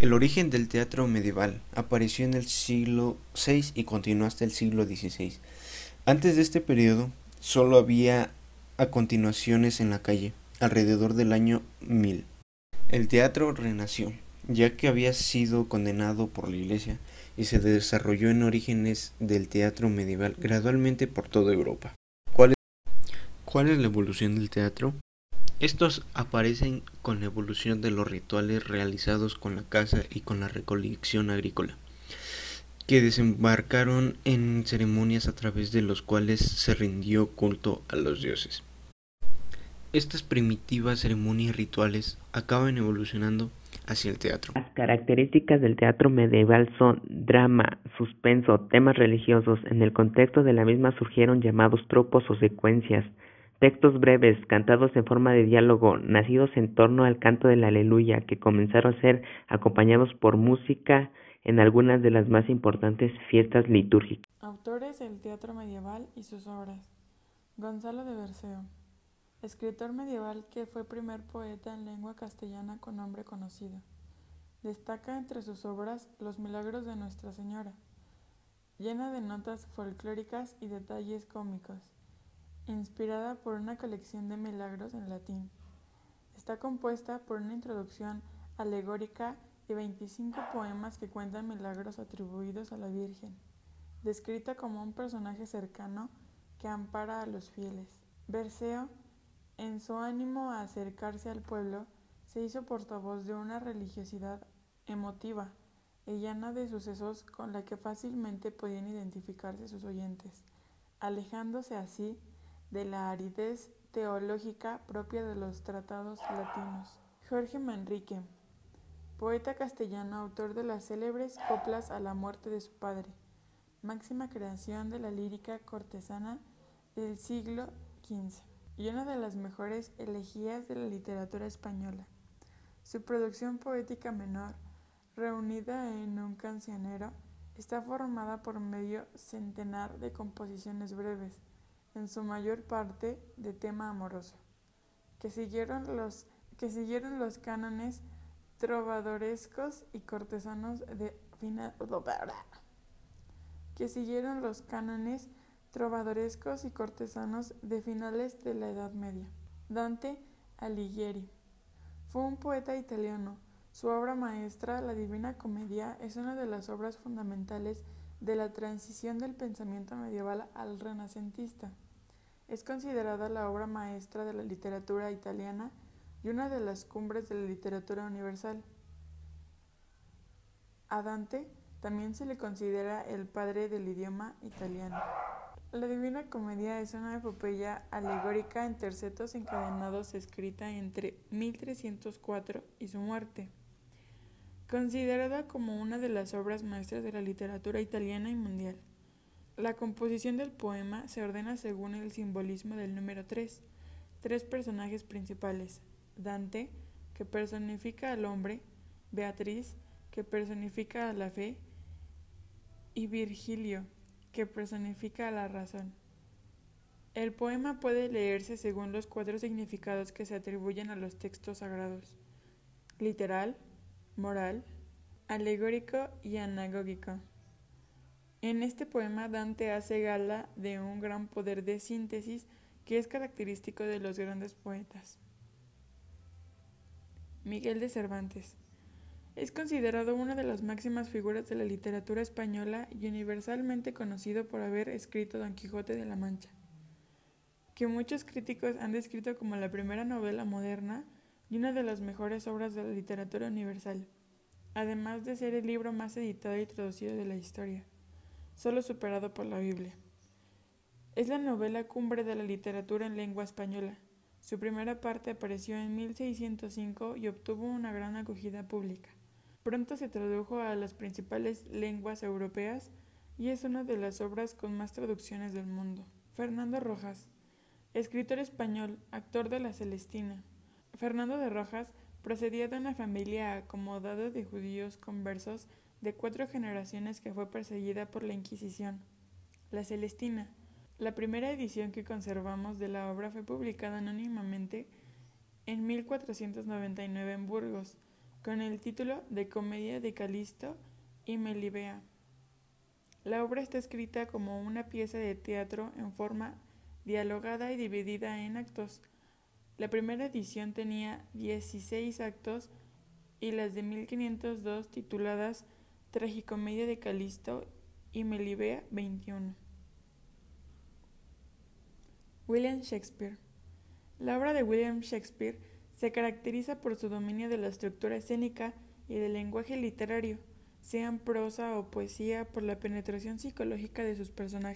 El origen del teatro medieval apareció en el siglo VI y continuó hasta el siglo XVI. Antes de este periodo, solo había a continuaciones en la calle, alrededor del año 1000. El teatro renació, ya que había sido condenado por la Iglesia, y se desarrolló en orígenes del teatro medieval gradualmente por toda Europa. ¿Cuál es, cuál es la evolución del teatro? Estos aparecen con la evolución de los rituales realizados con la caza y con la recolección agrícola, que desembarcaron en ceremonias a través de los cuales se rindió culto a los dioses. Estas primitivas ceremonias rituales acaban evolucionando hacia el teatro. Las características del teatro medieval son drama, suspenso, temas religiosos. En el contexto de la misma surgieron llamados tropos o secuencias, Textos breves, cantados en forma de diálogo, nacidos en torno al canto del aleluya, que comenzaron a ser acompañados por música en algunas de las más importantes fiestas litúrgicas. Autores del teatro medieval y sus obras. Gonzalo de Berceo, escritor medieval que fue primer poeta en lengua castellana con nombre conocido. Destaca entre sus obras Los Milagros de Nuestra Señora, llena de notas folclóricas y detalles cómicos inspirada por una colección de milagros en latín. Está compuesta por una introducción alegórica y 25 poemas que cuentan milagros atribuidos a la Virgen, descrita como un personaje cercano que ampara a los fieles. Berceo, en su ánimo a acercarse al pueblo, se hizo portavoz de una religiosidad emotiva y llena de sucesos con la que fácilmente podían identificarse sus oyentes, alejándose así de la aridez teológica propia de los tratados latinos. Jorge Manrique, poeta castellano, autor de las célebres coplas a la muerte de su padre, máxima creación de la lírica cortesana del siglo XV y una de las mejores elegías de la literatura española. Su producción poética menor, reunida en un cancionero, está formada por medio centenar de composiciones breves, en su mayor parte de tema amoroso, que siguieron los, que siguieron los cánones trovadorescos y cortesanos de que siguieron los cánones trovadorescos y cortesanos de finales de la Edad Media. Dante Alighieri fue un poeta italiano. Su obra maestra, La Divina Comedia, es una de las obras fundamentales de la transición del pensamiento medieval al renacentista. Es considerada la obra maestra de la literatura italiana y una de las cumbres de la literatura universal. A Dante también se le considera el padre del idioma italiano. La Divina Comedia es una epopeya alegórica en tercetos encadenados escrita entre 1304 y su muerte. Considerada como una de las obras maestras de la literatura italiana y mundial. La composición del poema se ordena según el simbolismo del número 3. Tres personajes principales. Dante, que personifica al hombre, Beatriz, que personifica a la fe, y Virgilio, que personifica a la razón. El poema puede leerse según los cuatro significados que se atribuyen a los textos sagrados. Literal, moral, alegórico y anagógico. En este poema Dante hace gala de un gran poder de síntesis que es característico de los grandes poetas. Miguel de Cervantes es considerado una de las máximas figuras de la literatura española y universalmente conocido por haber escrito Don Quijote de la Mancha, que muchos críticos han descrito como la primera novela moderna y una de las mejores obras de la literatura universal, además de ser el libro más editado y traducido de la historia solo superado por la Biblia. Es la novela cumbre de la literatura en lengua española. Su primera parte apareció en 1605 y obtuvo una gran acogida pública. Pronto se tradujo a las principales lenguas europeas y es una de las obras con más traducciones del mundo. Fernando Rojas, escritor español, actor de La Celestina. Fernando de Rojas procedía de una familia acomodada de judíos conversos de cuatro generaciones que fue perseguida por la Inquisición. La Celestina. La primera edición que conservamos de la obra fue publicada anónimamente en 1499 en Burgos, con el título de Comedia de Calisto y Melibea. La obra está escrita como una pieza de teatro en forma dialogada y dividida en actos. La primera edición tenía 16 actos y las de 1502 tituladas Tragicomedia de Calisto y Melibea 21. William Shakespeare. La obra de William Shakespeare se caracteriza por su dominio de la estructura escénica y del lenguaje literario, sean prosa o poesía, por la penetración psicológica de sus personajes